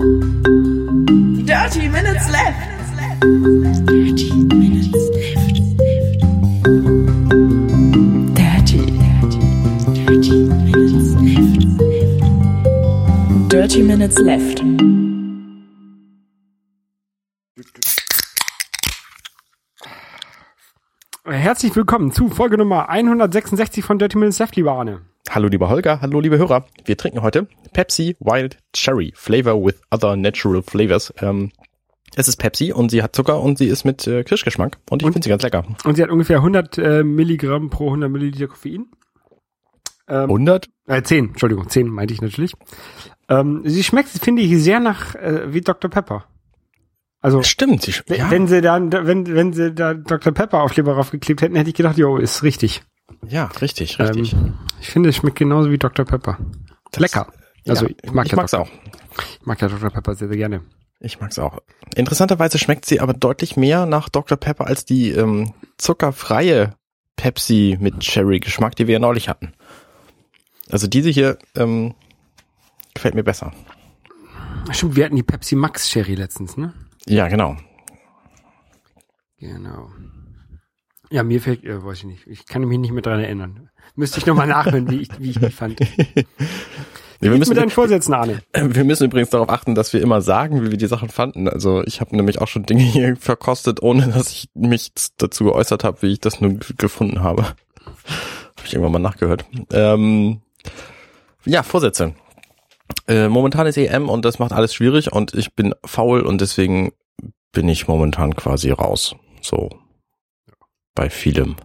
Dirty Minutes Left. Dirty Minutes Left. Dirty, dirty, dirty Minutes Left. Dirty Minutes Left. Herzlich willkommen zu Folge Nummer 166 von Dirty Minutes Left, lieber Arne. Hallo lieber Holger, hallo liebe Hörer. Wir trinken heute Pepsi Wild Cherry Flavor with other natural flavors. Ähm, es ist Pepsi und sie hat Zucker und sie ist mit äh, Kirschgeschmack und ich finde sie ganz lecker. Und sie hat ungefähr 100 äh, Milligramm pro 100 Milliliter Koffein. Ähm, 100? Äh, 10, Entschuldigung, 10 meinte ich natürlich. Ähm, sie schmeckt, finde ich, sehr nach äh, wie Dr. Pepper. Also Stimmt, sie, ja, wenn sie da, wenn, wenn sie da Dr. Pepper Aufkleber draufgeklebt hätten, hätte ich gedacht, jo, ist richtig. Ja, richtig, richtig. Ähm, ich finde, es schmeckt genauso wie Dr. Pepper. Das- Lecker. Also ja, ich mag ich ja mag's Dr. auch. Ich mag ja Dr. Pepper sehr, sehr gerne. Ich mag's auch. Interessanterweise schmeckt sie aber deutlich mehr nach Dr. Pepper als die ähm, zuckerfreie Pepsi mit Cherry-Geschmack, die wir ja neulich hatten. Also diese hier ähm, gefällt mir besser. Stimmt, wir hatten die Pepsi Max Cherry letztens, ne? Ja, genau. Genau. Ja, mir fällt, äh, weiß ich nicht, ich kann mich nicht mehr dran erinnern. Müsste ich nochmal nachhören, wie ich, wie ich die fand. Nee, wir, Mit müssen, deinen Vorsätzen, Arne. wir müssen übrigens darauf achten, dass wir immer sagen, wie wir die Sachen fanden. Also ich habe nämlich auch schon Dinge hier verkostet, ohne dass ich mich dazu geäußert habe, wie ich das nun gefunden habe. Habe ich irgendwann mal nachgehört. Ähm, ja, Vorsätze. Äh, momentan ist EM und das macht alles schwierig und ich bin faul und deswegen bin ich momentan quasi raus. So bei vielem.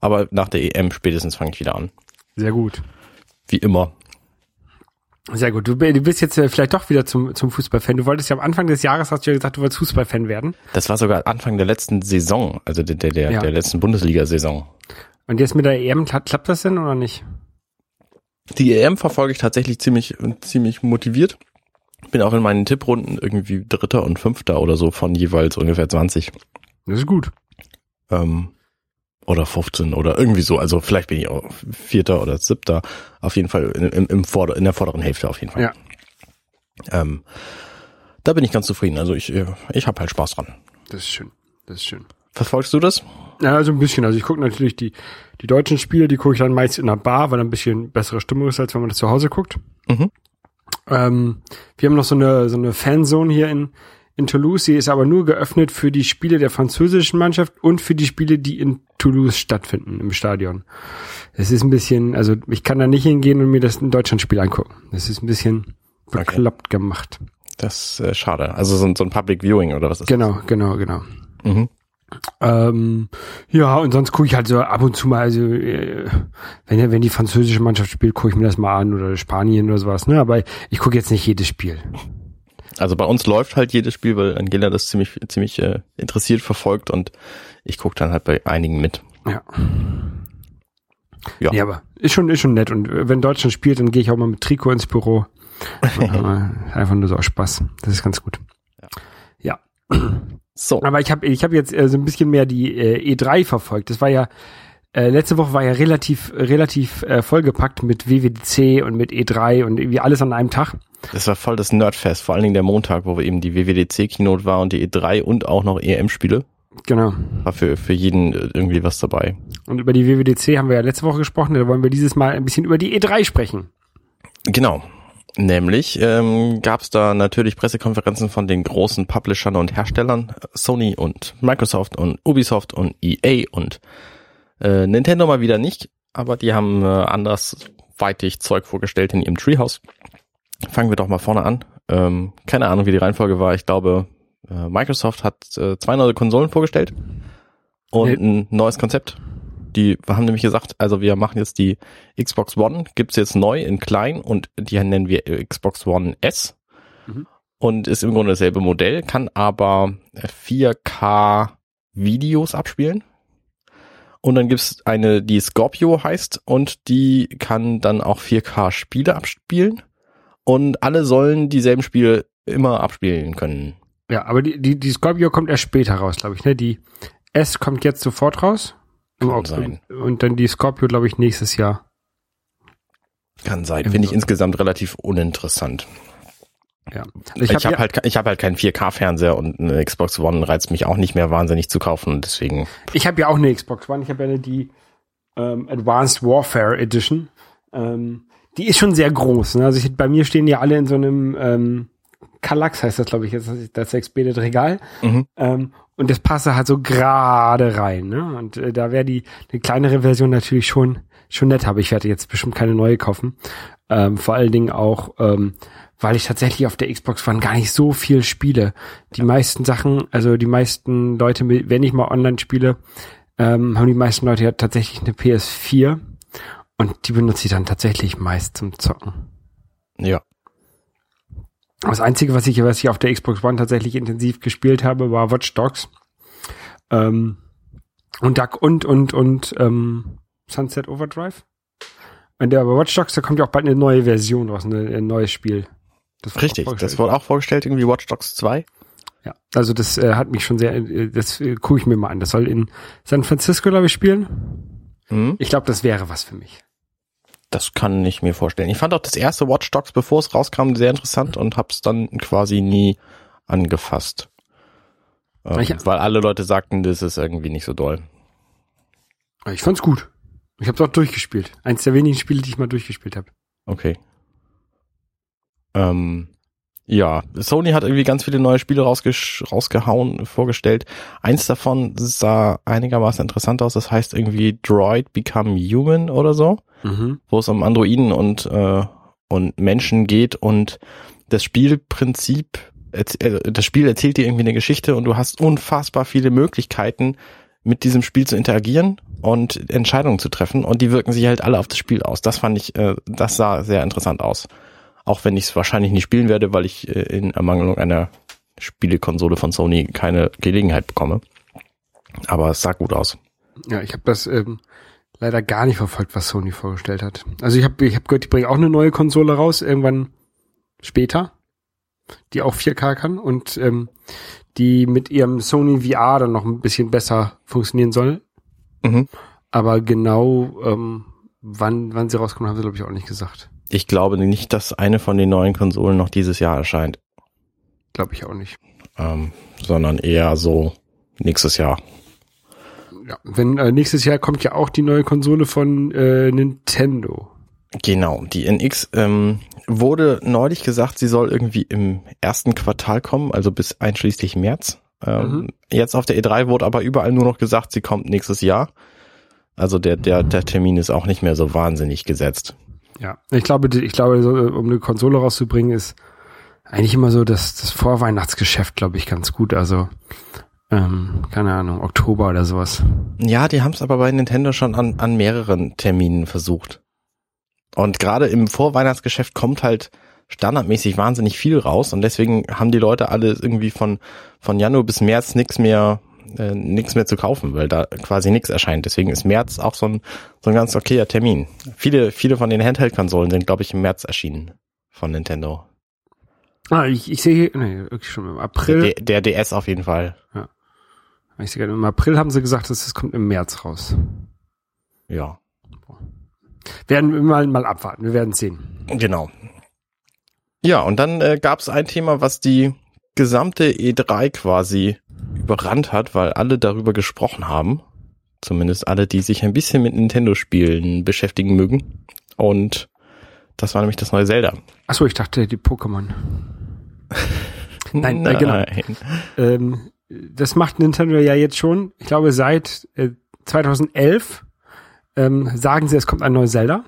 Aber nach der EM spätestens fange ich wieder an. Sehr gut. Wie immer. Sehr gut. Du, bist jetzt äh, vielleicht doch wieder zum, zum Fußballfan. Du wolltest ja am Anfang des Jahres, hast du ja gesagt, du wolltest Fußballfan werden. Das war sogar Anfang der letzten Saison, also der, der, Ja. der letzten Bundesliga-Saison. Und jetzt mit der EM, klappt, klappt das denn oder nicht? Die EM verfolge ich tatsächlich ziemlich, ziemlich motiviert. Bin auch in meinen Tipprunden irgendwie Dritter und Fünfter oder so von jeweils ungefähr 20. Das ist gut. Ähm, oder 15 oder irgendwie so. Also vielleicht bin ich auch Vierter oder Siebter. Auf jeden Fall in, im, im Vorder-, in der vorderen Hälfte auf jeden Fall. Ja. Ähm, da bin ich ganz zufrieden. Also ich, ich habe halt Spaß dran. Das ist schön. Das ist schön. Verfolgst du das? Ja, also ein bisschen. Also ich gucke natürlich die, die deutschen Spiele, die gucke ich dann meist in einer Bar, weil da ein bisschen bessere Stimmung ist, als wenn man das zu Hause guckt. Mhm. Ähm, wir haben noch so eine, so eine Fanzone hier in, in Toulouse. Die ist aber nur geöffnet für die Spiele der französischen Mannschaft und für die Spiele, die in Toulouse stattfinden im Stadion. Es ist ein bisschen, also ich kann da nicht hingehen und mir das in Deutschland-Spiel angucken. Das ist ein bisschen Okay. bekloppt gemacht. Das ist äh, schade. Also so, ein- so ein Public Viewing oder was ist Genau, genau, genau. das? Mhm. Ähm, ja, und sonst gucke ich halt so ab und zu mal, also äh, wenn, wenn die französische Mannschaft spielt, gucke ich mir das mal an oder Spanien oder sowas, ne? Aber ich gucke jetzt nicht jedes Spiel. Also bei uns läuft halt jedes Spiel, weil Angela das ziemlich, ziemlich äh, interessiert verfolgt und ich gucke dann halt bei einigen mit. Ja. Ja. Nee, aber ist schon, ist schon nett. Und äh, wenn Deutschland spielt, dann gehe ich auch mal mit Trikot ins Büro. Einfach nur so aus Spaß. Das ist ganz gut. Ja. So, Aber ich habe ich hab jetzt äh, so ein bisschen mehr die äh, E3 verfolgt. Das war ja, äh, letzte Woche war ja relativ, relativ äh, vollgepackt mit WWDC und mit E3 und irgendwie alles an einem Tag. Das war voll das Nerdfest, vor allen Dingen der Montag, wo wir eben die WWDC-Keynote war und die E3 und auch noch EM-Spiele. Genau. War für, für jeden äh, irgendwie was dabei. Und über die WWDC haben wir ja letzte Woche gesprochen. Da wollen wir dieses Mal ein bisschen über die E3 sprechen. Genau. Nämlich ähm, gab es da natürlich Pressekonferenzen von den großen Publishern und Herstellern, Sony und Microsoft und Ubisoft und EA und äh, Nintendo mal wieder nicht, aber die haben äh, andersweitig Zeug vorgestellt in ihrem Treehouse. Fangen wir doch mal vorne an. Ähm, keine Ahnung, wie die Reihenfolge war. Ich glaube, äh, Microsoft hat äh, zwei neue Konsolen vorgestellt und Nee. ein neues Konzept. Die haben nämlich gesagt, also wir machen jetzt die Xbox One, gibt's jetzt neu in klein und die nennen wir Xbox One S. Mhm. Und ist im Grunde dasselbe Modell, kann aber 4K Videos abspielen. Und dann gibt's eine, die Scorpio heißt und die kann dann auch 4K Spiele abspielen. Und alle sollen dieselben Spiele immer abspielen können. Ja, aber die, die, die Scorpio kommt erst später raus, glaube ich. Ne? Die S kommt jetzt sofort raus. Kann sein. Und dann die Scorpio, glaube ich, nächstes Jahr. Kann sein. Finde ich insgesamt relativ uninteressant. Ja. Ich, hab ich habe ja- halt, ich habe halt keinen 4K-Fernseher und eine Xbox One reizt mich auch nicht mehr wahnsinnig zu kaufen und deswegen. Ich habe ja auch eine Xbox One. Ich habe ja die ähm, Advanced Warfare Edition. Ähm, die ist schon sehr groß. Ne? Also ich, bei mir stehen ja alle in so einem ähm, Kallax heißt das, glaube ich, jetzt das Expedit Regal. Mhm. Ähm, und das passe halt so gerade rein. Ne? Und äh, da wäre die eine kleinere Version natürlich schon schon nett. Aber ich werde jetzt bestimmt keine neue kaufen. Ähm, vor allen Dingen auch, ähm, weil ich tatsächlich auf der Xbox One gar nicht so viel spiele. Die meisten Sachen, also die meisten Leute, wenn ich mal online spiele, ähm, haben die meisten Leute ja tatsächlich eine PS4 und die benutze ich dann tatsächlich meist zum Zocken. Ja. Das Einzige, was ich, was ich auf der Xbox One tatsächlich intensiv gespielt habe, war Watch Dogs. Ähm, und Duck und, und, und ähm, Sunset Overdrive. Und der aber Watch Dogs, da kommt ja auch bald eine neue Version raus, eine, ein neues Spiel. Das Richtig. Das wurde auch vorgestellt, irgendwie Watch Dogs 2. Ja, also das äh, hat mich schon sehr, äh, das äh, gucke ich mir mal an. Das soll in San Francisco, glaube ich, spielen. Mhm. Ich glaube, das wäre was für mich. Das kann ich mir vorstellen. Ich fand auch das erste Watch Dogs, bevor es rauskam, sehr interessant und hab's dann quasi nie angefasst. Ähm, Ich- weil alle Leute sagten, das ist irgendwie nicht so doll. Ich fand's gut. Ich habe es auch durchgespielt. Eins der wenigen Spiele, die ich mal durchgespielt habe. Okay. Ähm, ja, Sony hat irgendwie ganz viele neue Spiele rausgesch rausgehauen, vorgestellt. Eins davon sah einigermaßen interessant aus. Das heißt irgendwie Droid Become Human oder so, Mhm. wo es um Androiden und, äh, und Menschen geht und das Spielprinzip, äh, das Spiel erzählt dir irgendwie eine Geschichte und du hast unfassbar viele Möglichkeiten, mit diesem Spiel zu interagieren und Entscheidungen zu treffen und die wirken sich halt alle auf das Spiel aus. Das fand ich, äh, das sah sehr interessant aus. Auch wenn ich es wahrscheinlich nicht spielen werde, weil ich äh, in Ermangelung einer Spielekonsole von Sony keine Gelegenheit bekomme. Aber es sah gut aus. Ja, ich habe das ähm, leider gar nicht verfolgt, was Sony vorgestellt hat. Also ich habe ich hab gehört, die bringen auch eine neue Konsole raus, irgendwann später, die auch 4K kann und ähm, die mit ihrem Sony VR dann noch ein bisschen besser funktionieren soll. Mhm. Aber genau ähm, wann, wann sie rauskommen, haben sie, glaube ich, auch nicht gesagt. Ich glaube nicht, dass eine von den neuen Konsolen noch dieses Jahr erscheint, Glaube ich auch nicht. ähm, sondern eher so nächstes Jahr. Ja, wenn äh, nächstes Jahr kommt ja auch die neue Konsole von äh, Nintendo. Genau, die NX ähm, wurde neulich gesagt, sie soll irgendwie im ersten Quartal kommen, also bis einschließlich März. Ähm, Mhm. Jetzt auf der E3 wurde aber überall nur noch gesagt, sie kommt nächstes Jahr. Also der, der, der Termin ist auch nicht mehr so wahnsinnig gesetzt. Ja, ich glaube, ich glaube, äh, um eine Konsole rauszubringen, ist eigentlich immer so das, das Vorweihnachtsgeschäft, glaube ich, ganz gut. Also, ähm, keine Ahnung, Oktober oder sowas. Ja, die haben es aber bei Nintendo schon an, an mehreren Terminen versucht. Und gerade im Vorweihnachtsgeschäft kommt halt standardmäßig wahnsinnig viel raus und deswegen haben die Leute alle irgendwie von, von Januar bis März nichts mehr, äh, nichts mehr zu kaufen, weil da quasi nichts erscheint. Deswegen ist März auch so ein, so ein ganz okayer Termin. Viele, viele von den Handheld-Konsolen sind, glaube ich, im März erschienen von Nintendo. Ah, ich, ich sehe hier, nee, wirklich schon im April. Der, der DS auf jeden Fall. Ich sehe gerade, im April haben sie gesagt, dass es kommt im März raus. Ja, Werden wir mal, mal abwarten, wir werden sehen. Genau. Ja, und dann äh, gab es ein Thema, was die gesamte E3 quasi überrannt hat, weil alle darüber gesprochen haben. Zumindest alle, die sich ein bisschen mit Nintendo-Spielen beschäftigen mögen. Und das war nämlich das neue Zelda. Achso, ich dachte, die Pokémon. Nein, äh, genau. Ähm, das macht Nintendo ja jetzt schon. Ich glaube, seit äh, 2011 ähm, sagen sie, es kommt ein neues Zelda.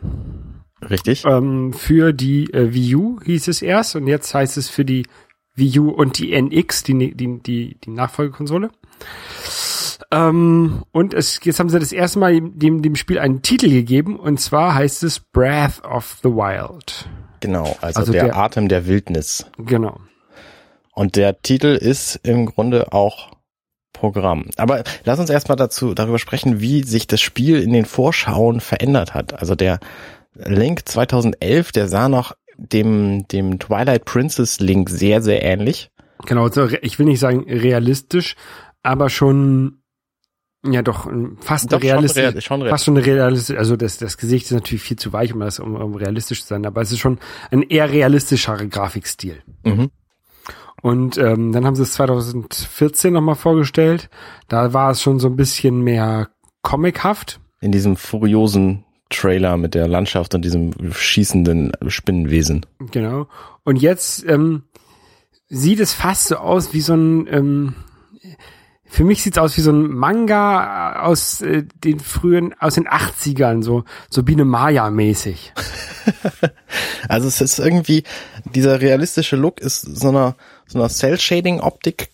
Richtig. Ähm, für die äh, Wii U hieß es erst und jetzt heißt es für die Wii U und die NX, die, die, die, die Nachfolgekonsole. Ähm, und es, jetzt haben sie das erste Mal dem, dem Spiel einen Titel gegeben und zwar heißt es Breath of the Wild. Genau, also, Also der, der- Atem der Wildnis. Genau. Und der Titel ist im Grunde auch Programm. Aber lass uns erstmal dazu darüber sprechen, wie sich das Spiel in den Vorschauen verändert hat. Also der Link 2011, der sah noch dem dem Twilight Princess Link sehr sehr ähnlich. Genau, so, re- ich will nicht sagen realistisch, aber schon Ja, doch, fast Doch, eine realistisch, schon real- schon real- fast schon realistisch, also das, das Gesicht ist natürlich viel zu weich, um das, um, um realistisch zu sein, aber es ist schon ein eher realistischerer Grafikstil. Mhm. Und ähm, dann haben sie es 2014 nochmal vorgestellt. Da war es schon so ein bisschen mehr comichaft. In diesem furiosen Trailer mit der Landschaft und diesem schießenden Spinnenwesen. Genau. Und jetzt ähm, sieht es fast so aus wie so ein, ähm, für mich sieht's aus wie so ein Manga aus äh, den frühen, aus den 80ern, so, so Biene Maya-mäßig. Also es ist irgendwie, dieser realistische Look ist so einer, so einer Cell-Shading-Optik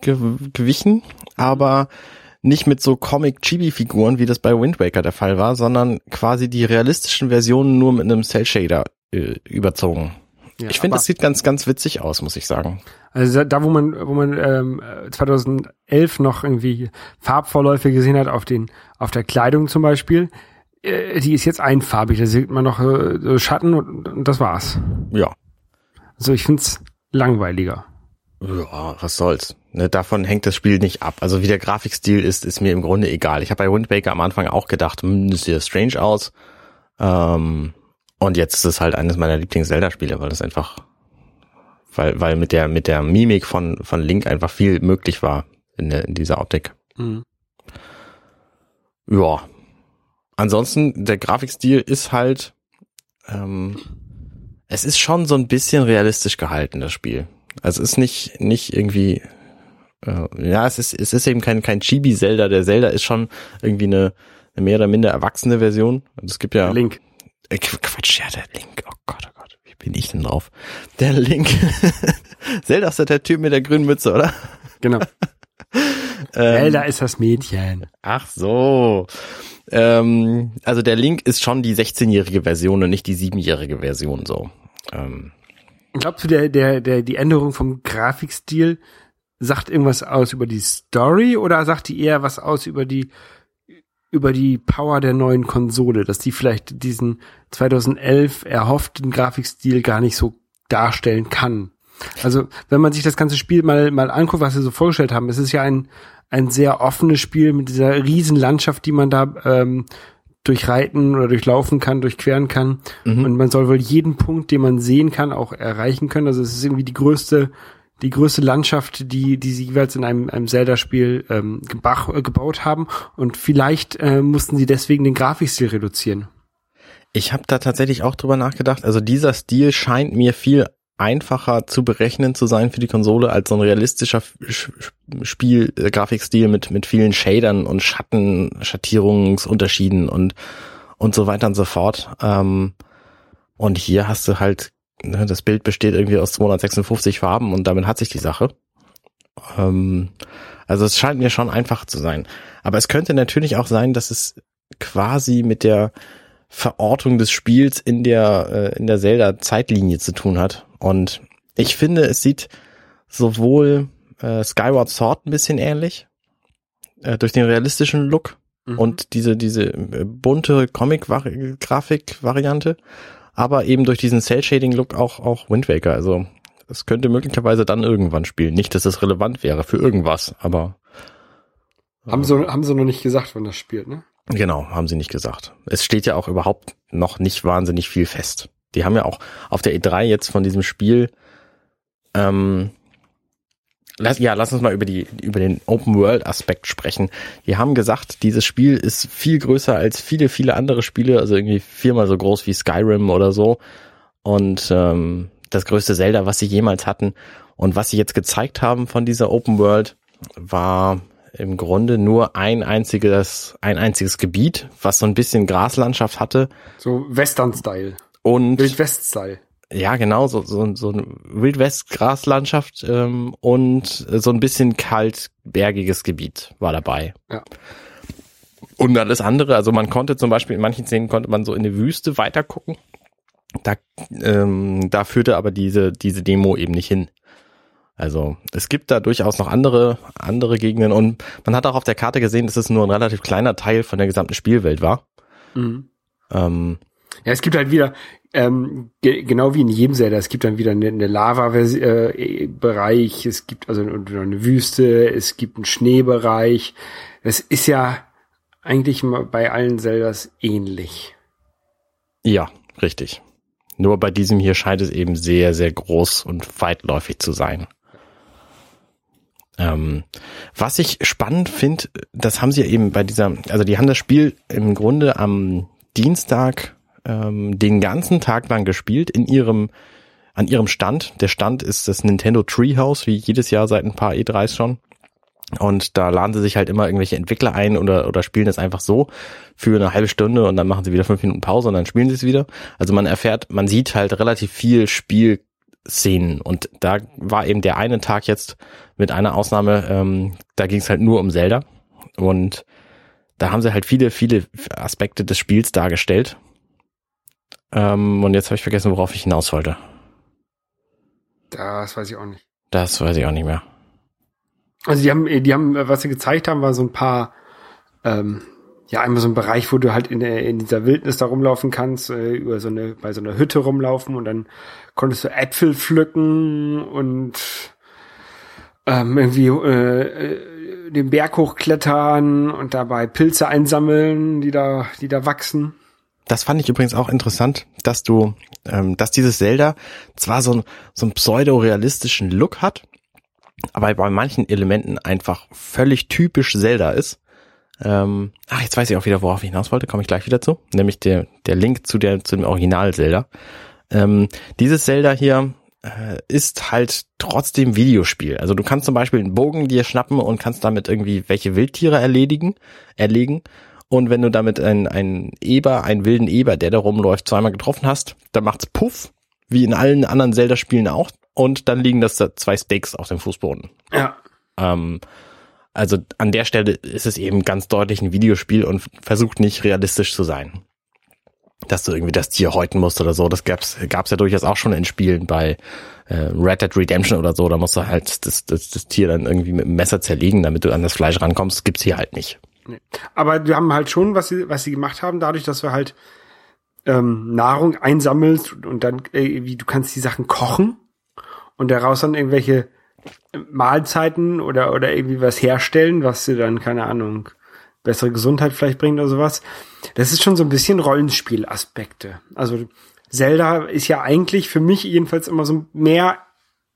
ge gewichen, aber nicht mit so Comic-Chibi-Figuren, wie das bei Wind Waker der Fall war, sondern quasi die realistischen Versionen nur mit einem Cell-Shader äh, überzogen. Ja, ich finde, das sieht ganz, ganz witzig aus, muss ich sagen. Also da, wo man, wo man ähm, 2011 noch irgendwie Farbvorläufe gesehen hat auf den, auf der Kleidung zum Beispiel, äh, die ist jetzt einfarbig. Da sieht man noch äh, Schatten und, und das war's. Ja. Also ich find's langweiliger. Ja, was soll's. Ne, davon hängt das Spiel nicht ab. Also wie der Grafikstil ist, ist mir im Grunde egal. Ich habe bei Wind Waker am Anfang auch gedacht, hm, das sieht ja strange aus. Ähm, und jetzt ist es halt eines meiner Lieblings-Zelda-Spiele, weil das einfach, weil, weil mit der, mit der Mimik von, von Link einfach viel möglich war in, der, in dieser Optik. Mhm. Ja. Ansonsten, der Grafikstil ist halt, ähm, es ist schon so ein bisschen realistisch gehalten, das Spiel. Also es ist nicht, nicht irgendwie, äh, ja, es ist, es ist eben kein, kein Chibi-Zelda. Der Zelda ist schon irgendwie eine, eine mehr oder minder erwachsene Version. Es gibt ja, Link. äh, Qu- Quatsch, ja, der Link. Oh Gott, oh Gott, wie bin ich denn drauf? Der Link. Zelda ist der Typ mit der grünen Mütze, oder? Genau. Ähm, Zelda ist das Mädchen. Ach so. Ähm, also der Link ist schon die 16-jährige Version und nicht die 7-jährige Version so. Ähm, Glaubst du, der, der, der, die Änderung vom Grafikstil sagt irgendwas aus über die Story oder sagt die eher was aus über die, über die Power der neuen Konsole, dass die vielleicht diesen 2011 erhofften Grafikstil gar nicht so darstellen kann? Also, wenn man sich das ganze Spiel mal, mal anguckt, was sie so vorgestellt haben, es ist ja ein, ein sehr offenes Spiel mit dieser riesen Landschaft, die man da ähm, durchreiten oder durchlaufen kann, durchqueren kann. Und man soll wohl jeden Punkt, den man sehen kann, auch erreichen können. Also es ist irgendwie die größte, die größte Landschaft, die, die sie jeweils in einem, einem Zelda-Spiel ähm, gebach, äh, gebaut haben. Und vielleicht äh, mussten sie deswegen den Grafikstil reduzieren. ich habe da tatsächlich auch drüber nachgedacht. Also dieser Stil scheint mir viel einfacher zu berechnen zu sein für die Konsole als so ein realistischer Sch- Sch- Spiel, äh, Grafikstil mit, mit vielen Shadern und Schatten, Schattierungsunterschieden und, und so weiter und so fort. Ähm, und hier hast du halt, ne, das Bild besteht irgendwie aus 256 Farben und damit hat sich die Sache. Ähm, also es scheint mir schon einfach zu sein. Aber es könnte natürlich auch sein, dass es quasi mit der Verortung des Spiels in der, äh, in der Zelda-Zeitlinie zu tun hat. Und ich finde, es sieht sowohl äh, Skyward Sword ein bisschen ähnlich, äh, durch den realistischen Look und diese, diese äh, bunte Comic-Grafik-Variante, aber eben durch diesen Cell-Shading-Look auch, auch Wind Waker. Also es könnte möglicherweise dann irgendwann spielen. Nicht, dass es relevant wäre für irgendwas, aber Haben sie, haben sie noch nicht gesagt, wann das spielt, ne? Genau, haben sie nicht gesagt. Es steht ja auch überhaupt noch nicht wahnsinnig viel fest. Die haben ja auch auf der E3 jetzt von diesem Spiel, ähm, lass, ja, lass uns mal über die, über den Open World Aspekt sprechen. Die haben gesagt, dieses Spiel ist viel größer als viele, viele andere Spiele, also irgendwie viermal so groß wie Skyrim oder so. Und ähm, das größte Zelda, was sie jemals hatten. Und was sie jetzt gezeigt haben von dieser Open World, war im Grunde nur ein einziges, ein einziges Gebiet, was so ein bisschen Graslandschaft hatte. So Western-Style. Und Wild-West-Style. ja, genau, so, so, so ein Wildwest-Graslandschaft ähm, und so ein bisschen kalt bergiges Gebiet war dabei. Ja. Und alles andere, also man konnte zum Beispiel in manchen Szenen konnte man so in die Wüste weitergucken. Da, ähm, da führte aber diese, diese Demo eben nicht hin. Also es gibt da durchaus noch andere, andere Gegenden und man hat auch auf der Karte gesehen, dass es nur ein relativ kleiner Teil von der gesamten Spielwelt war. Mhm. Ähm, Ja, es gibt halt wieder, ähm, ge genau wie in jedem Zelda, es gibt dann wieder eine, eine Lava-Bereich, es gibt also eine, eine Wüste, es gibt einen Schneebereich, Es ist ja eigentlich bei allen Zeldas ähnlich. Ja, richtig. Nur bei diesem hier scheint es eben sehr, sehr groß und weitläufig zu sein. Ähm, was ich spannend finde, das haben sie ja eben bei dieser, also die haben das Spiel im Grunde am Dienstag ähm, den ganzen Tag lang gespielt in ihrem an ihrem Stand. Der Stand ist das Nintendo Treehouse, wie jedes Jahr seit ein paar E3s schon. Und da laden sie sich halt immer irgendwelche Entwickler ein oder, oder spielen es einfach so für eine halbe Stunde und dann machen sie wieder fünf Minuten Pause und dann spielen sie es wieder. Also man erfährt, man sieht halt relativ viel Spielszenen und da war eben der eine Tag jetzt mit einer Ausnahme, ähm, da ging es halt nur um Zelda und da haben sie halt viele, viele Aspekte des Spiels dargestellt. Ähm, und jetzt habe ich vergessen, worauf ich hinaus wollte. Das weiß ich auch nicht. Das weiß ich auch nicht mehr. Also die haben, die haben, was sie gezeigt haben, war so ein paar, ähm, ja, einmal so ein Bereich, wo du halt in, der, in dieser Wildnis da rumlaufen kannst, äh, über so eine, bei so einer Hütte rumlaufen und dann konntest du Äpfel pflücken und ähm, irgendwie äh, äh, den Berg hochklettern und dabei Pilze einsammeln, die da, die da wachsen. Das fand ich übrigens auch interessant, dass du, ähm, dass dieses Zelda zwar so, so einen pseudo-realistischen Look hat, aber bei manchen Elementen einfach völlig typisch Zelda ist. Ähm, ach, jetzt weiß ich auch wieder, worauf ich hinaus wollte, komme ich gleich wieder zu, nämlich der, der Link zu, der, zu dem Original Zelda. Ähm, dieses Zelda hier äh, ist halt trotzdem Videospiel. Also du kannst zum Beispiel einen Bogen dir schnappen und kannst damit irgendwie welche Wildtiere erledigen, erlegen. Und wenn du damit einen, einen Eber, einen wilden Eber, der da rumläuft, zweimal getroffen hast, dann macht's Puff, wie in allen anderen Zelda-Spielen auch. Und dann liegen das da zwei Steaks auf dem Fußboden. Ja. Ähm, also an der Stelle ist es eben ganz deutlich ein Videospiel und versucht nicht realistisch zu sein. Dass du irgendwie das Tier häuten musst oder so. Das gab's, gab's ja durchaus auch schon in Spielen bei äh, Red Dead Redemption oder so. Da musst du halt das, das, das Tier dann irgendwie mit dem Messer zerlegen, damit du an das Fleisch rankommst. Das gibt's hier halt nicht. Aber wir haben halt schon, was sie, was sie gemacht haben, dadurch, dass wir halt ähm, Nahrung einsammelst und dann äh, wie du kannst die Sachen kochen und daraus dann irgendwelche Mahlzeiten oder oder irgendwie was herstellen, was dir dann keine Ahnung bessere Gesundheit vielleicht bringt oder sowas. Das ist schon so ein bisschen Rollenspielaspekte. Also Zelda ist ja eigentlich für mich jedenfalls immer so mehr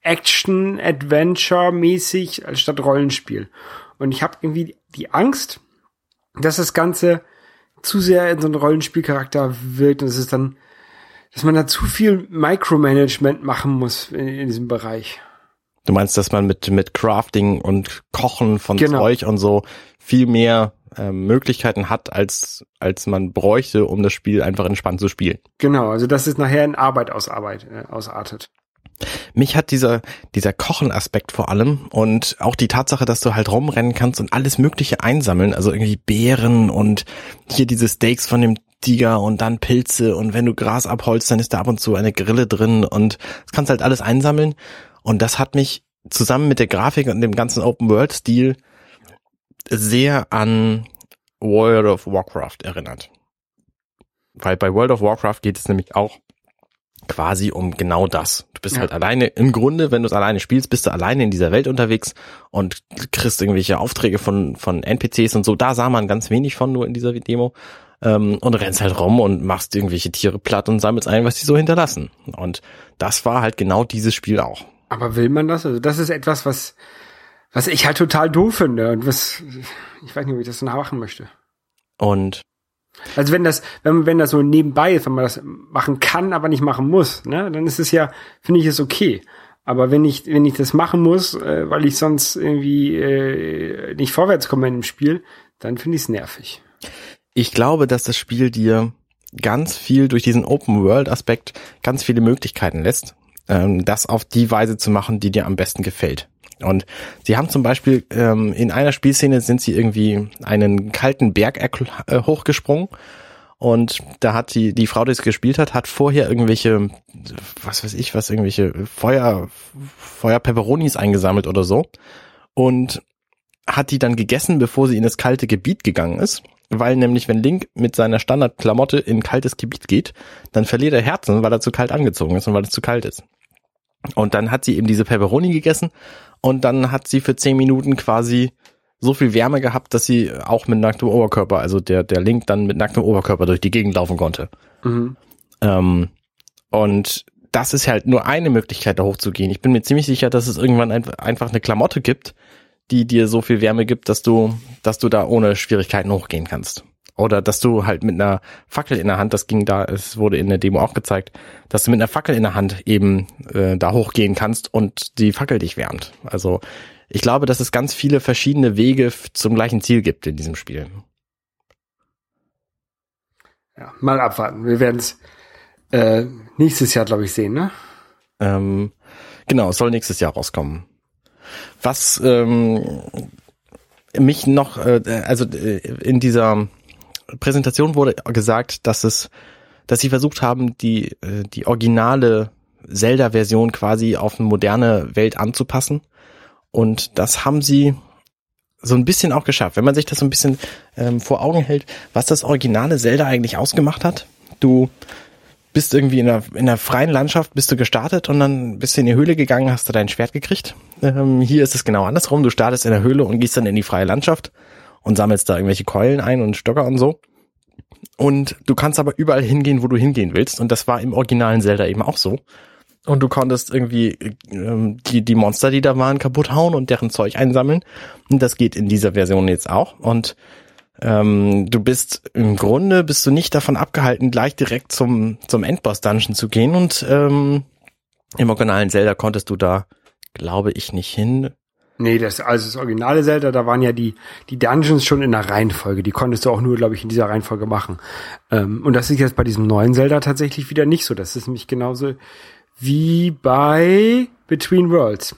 Action Adventure mäßig als statt Rollenspiel. Und ich habe irgendwie die Angst, dass das Ganze zu sehr in so einen Rollenspielcharakter wirkt und es ist dann, dass man da zu viel Micromanagement machen muss in, in diesem Bereich. Du meinst, dass man mit, mit Crafting und Kochen von Genau. Zeug und so viel mehr ähm, Möglichkeiten hat, als, als man bräuchte, um das Spiel einfach entspannt zu spielen. Genau, also dass es nachher in Arbeit aus Arbeit äh, ausartet. Mich hat dieser, dieser Kochen-Aspekt vor allem und auch die Tatsache, dass du halt rumrennen kannst und alles Mögliche einsammeln, also irgendwie Beeren und hier diese Steaks von dem Tiger und dann Pilze und wenn du Gras abholst, dann ist da ab und zu eine Grille drin und das kannst halt alles einsammeln und das hat mich zusammen mit der Grafik und dem ganzen Open-World-Stil sehr an World of Warcraft erinnert. Weil bei World of Warcraft geht es nämlich auch quasi um genau das. Du bist Ja. halt alleine, im Grunde, wenn du es alleine spielst, bist du alleine in dieser Welt unterwegs und kriegst irgendwelche Aufträge von, von NPCs und so. Da sah man ganz wenig von nur in dieser Demo. Ähm, und rennst halt rum und machst irgendwelche Tiere platt und sammelst ein, was die so hinterlassen. Und das war halt genau dieses Spiel auch. Aber will man das? Also das ist etwas, was, was ich halt total doof finde und was, ich weiß nicht, ob ich das so machen möchte. Und Also wenn das, wenn, wenn das so nebenbei ist, wenn man das machen kann, aber nicht machen muss, ne, dann ist es ja, finde ich es okay. Aber wenn ich, wenn ich das machen muss, äh, weil ich sonst irgendwie äh, nicht vorwärts komme in dem Spiel, dann finde ich es nervig. ich glaube, dass das Spiel dir ganz viel durch diesen Open-World-Aspekt ganz viele Möglichkeiten lässt, ähm, das auf die Weise zu machen, die dir am besten gefällt. Und sie haben zum Beispiel ähm, in einer Spielszene sind sie irgendwie einen kalten Berg äh, hochgesprungen und da hat die, die Frau, die es gespielt hat, hat vorher irgendwelche, was weiß ich, was, irgendwelche Feuer, Feuer-Peperonis eingesammelt oder so und hat die dann gegessen, bevor sie in das kalte Gebiet gegangen ist. Weil nämlich, wenn Link mit seiner Standardklamotte in kaltes Gebiet geht, dann verliert er Herzen, weil er zu kalt angezogen ist und weil es zu kalt ist. Und dann hat sie eben diese Pepperoni gegessen und dann hat sie für zehn Minuten quasi so viel Wärme gehabt, dass sie auch mit nacktem Oberkörper, also der, der Link dann mit nacktem Oberkörper durch die Gegend laufen konnte. Mhm. Ähm, und das ist halt nur eine Möglichkeit, da hochzugehen. Ich bin mir ziemlich sicher, dass es irgendwann ein, einfach eine Klamotte gibt, die dir so viel Wärme gibt, dass du, dass du da ohne Schwierigkeiten hochgehen kannst. Oder dass du halt mit einer Fackel in der Hand, das ging da, es wurde in der Demo auch gezeigt, dass du mit einer Fackel in der Hand eben äh, da hochgehen kannst und die Fackel dich wärmt. Also ich glaube, dass es ganz viele verschiedene Wege zum gleichen Ziel gibt in diesem Spiel. Ja, mal abwarten. Wir werden es äh, nächstes Jahr, glaube ich, sehen, ne? Ähm, genau, es soll nächstes Jahr rauskommen. Was ähm, mich noch, äh, also äh, in dieser Präsentation wurde gesagt, dass es, dass sie versucht haben, die äh, die originale Zelda-Version quasi auf eine moderne Welt anzupassen. Und das haben sie so ein bisschen auch geschafft. Wenn man sich das so ein bisschen ähm, vor Augen hält, was das originale Zelda eigentlich ausgemacht hat. Du bist irgendwie in einer, in einer freien Landschaft, bist du gestartet und dann bist du in die Höhle gegangen, hast du dein Schwert gekriegt. Ähm, hier ist es genau andersrum. Du startest in der Höhle und gehst dann in die freie Landschaft und sammelst da irgendwelche Keulen ein und Stocker und so. Und du kannst aber überall hingehen, wo du hingehen willst. Und das war im originalen Zelda eben auch so. Und du konntest irgendwie ähm, die, die Monster, die da waren, kaputt hauen und deren Zeug einsammeln. Und das geht in dieser Version jetzt auch. Und ähm, du bist im Grunde bist du nicht davon abgehalten, gleich direkt zum, zum Endboss-Dungeon zu gehen. Und ähm, im originalen Zelda konntest du da, glaube ich, nicht hin. Nee, das, also das originale Zelda, da waren ja die, die Dungeons schon in der Reihenfolge. Die konntest du auch nur, glaube ich, in dieser Reihenfolge machen. Ähm, und das ist jetzt bei diesem neuen Zelda tatsächlich wieder nicht so. Das ist nämlich genauso wie bei Between Worlds,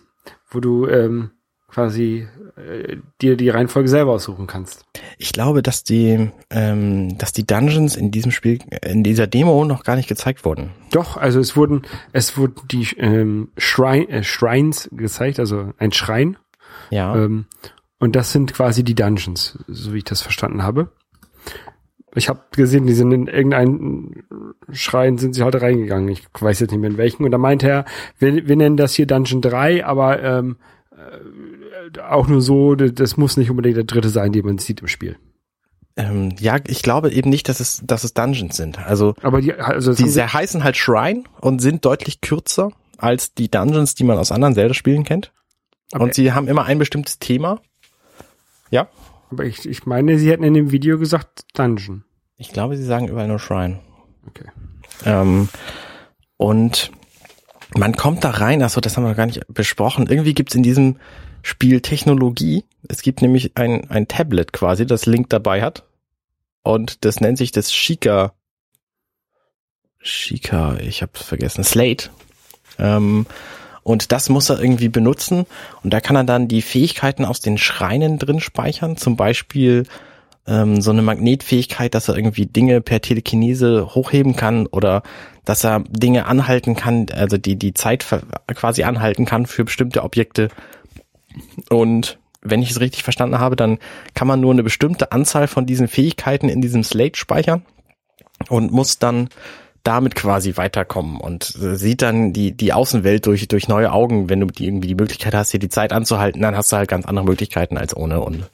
wo du ähm, quasi äh, dir die Reihenfolge selber aussuchen kannst. Ich glaube, dass die, ähm, dass die Dungeons in diesem Spiel, in dieser Demo noch gar nicht gezeigt wurden. Doch, also es wurden, es wurden die ähm, Shrine, äh, Shrines gezeigt, also ein Schrein. Ja. Ähm, und das sind quasi die Dungeons, so wie ich das verstanden habe. Ich habe gesehen, die sind in irgendeinen Schrein sind sie heute reingegangen. Ich weiß jetzt nicht mehr in welchen. Und da meinte er, wir, wir nennen das hier Dungeon 3, aber ähm, äh, auch nur so, das muss nicht unbedingt der dritte sein, den man sieht im Spiel. Ähm, ja, ich glaube eben nicht, dass es, dass es Dungeons sind. Also, aber die, also die sehr heißen halt Shrine und sind deutlich kürzer als die Dungeons, die man aus anderen Zelda-Spielen kennt. Aber und sie haben immer ein bestimmtes Thema. Ja? Aber ich, ich meine, sie hätten in dem Video gesagt Dungeon. Ich glaube, sie sagen überall nur Shrine. Okay. Ähm, und man kommt da rein, achso, das haben wir gar nicht besprochen. Irgendwie gibt's in diesem Spiel Technologie. Es gibt nämlich ein, ein Tablet quasi, das Link dabei hat. Und das nennt sich das Shika. Shika, ich hab's vergessen. Slate. Ähm, und das muss er irgendwie benutzen. Und da kann er dann die Fähigkeiten aus den Schreinen drin speichern. Zum Beispiel ähm, so eine Magnetfähigkeit, dass er irgendwie Dinge per Telekinese hochheben kann oder dass er Dinge anhalten kann, also die die Zeit quasi anhalten kann für bestimmte Objekte. Und wenn ich es richtig verstanden habe, dann kann man nur eine bestimmte Anzahl von diesen Fähigkeiten in diesem Slate speichern und muss dann damit quasi weiterkommen und sieht dann die, die Außenwelt durch, durch neue Augen. Wenn du die, irgendwie die Möglichkeit hast, hier die Zeit anzuhalten, dann hast du halt ganz andere Möglichkeiten als ohne. Und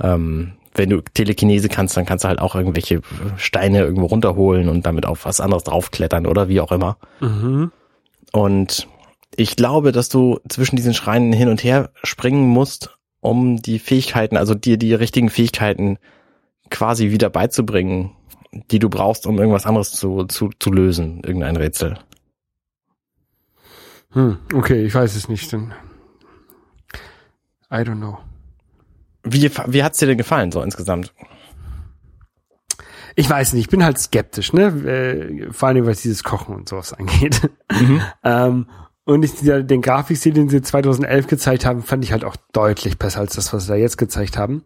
ähm, wenn du Telekinese kannst, dann kannst du halt auch irgendwelche Steine irgendwo runterholen und damit auf was anderes draufklettern oder wie auch immer. Mhm. Und ich glaube, dass du zwischen diesen Schreinen hin und her springen musst, um die Fähigkeiten, also dir die richtigen Fähigkeiten quasi wieder beizubringen, die du brauchst, um irgendwas anderes zu, zu, zu lösen, irgendein Rätsel. Hm, okay, ich weiß es nicht. Denn I don't know. Wie, wie hat's dir denn gefallen, so insgesamt? Ich weiß nicht, ich bin halt skeptisch, ne? Äh, vor allem, was dieses Kochen und sowas angeht. Mhm. ähm, und ich, den Grafikstil, den sie 2011 gezeigt haben, fand ich halt auch deutlich besser als das, was sie da jetzt gezeigt haben.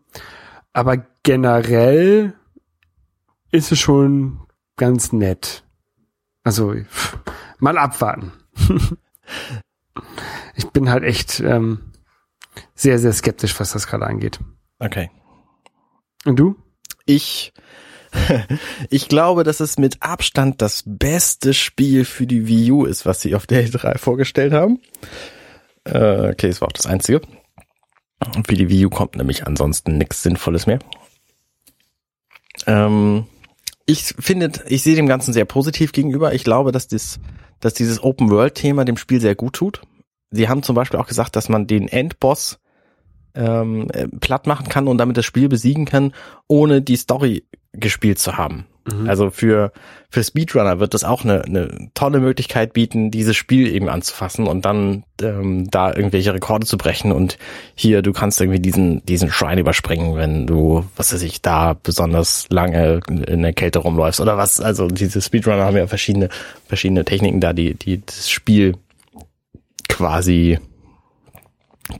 Aber generell ist es schon ganz nett. Also pff, mal abwarten. ich bin halt echt ähm, sehr, sehr skeptisch, was das gerade angeht. Okay. Und du? Ich, ich glaube, dass es mit Abstand das beste Spiel für die Wii U ist, was sie auf der E3 vorgestellt haben. Äh, okay, es war auch das einzige. Für die Wii U kommt nämlich ansonsten nichts Sinnvolles mehr. Ähm, ich finde, ich sehe dem Ganzen sehr positiv gegenüber. Ich glaube, dass, das, dass dieses Open-World-Thema dem Spiel sehr gut tut. Sie haben zum Beispiel auch gesagt, dass man den Endboss ähm, äh, platt machen kann und damit das Spiel besiegen kann, ohne die Story gespielt zu haben. Mhm. Also für, für Speedrunner wird das auch eine, eine tolle Möglichkeit bieten, dieses Spiel eben anzufassen und dann ähm, da irgendwelche Rekorde zu brechen. Und hier, du kannst irgendwie diesen, diesen Schrein überspringen, wenn du, was weiß ich, da besonders lange in der Kälte rumläufst oder was. Also diese Speedrunner haben ja verschiedene, verschiedene Techniken da, die, die das Spiel quasi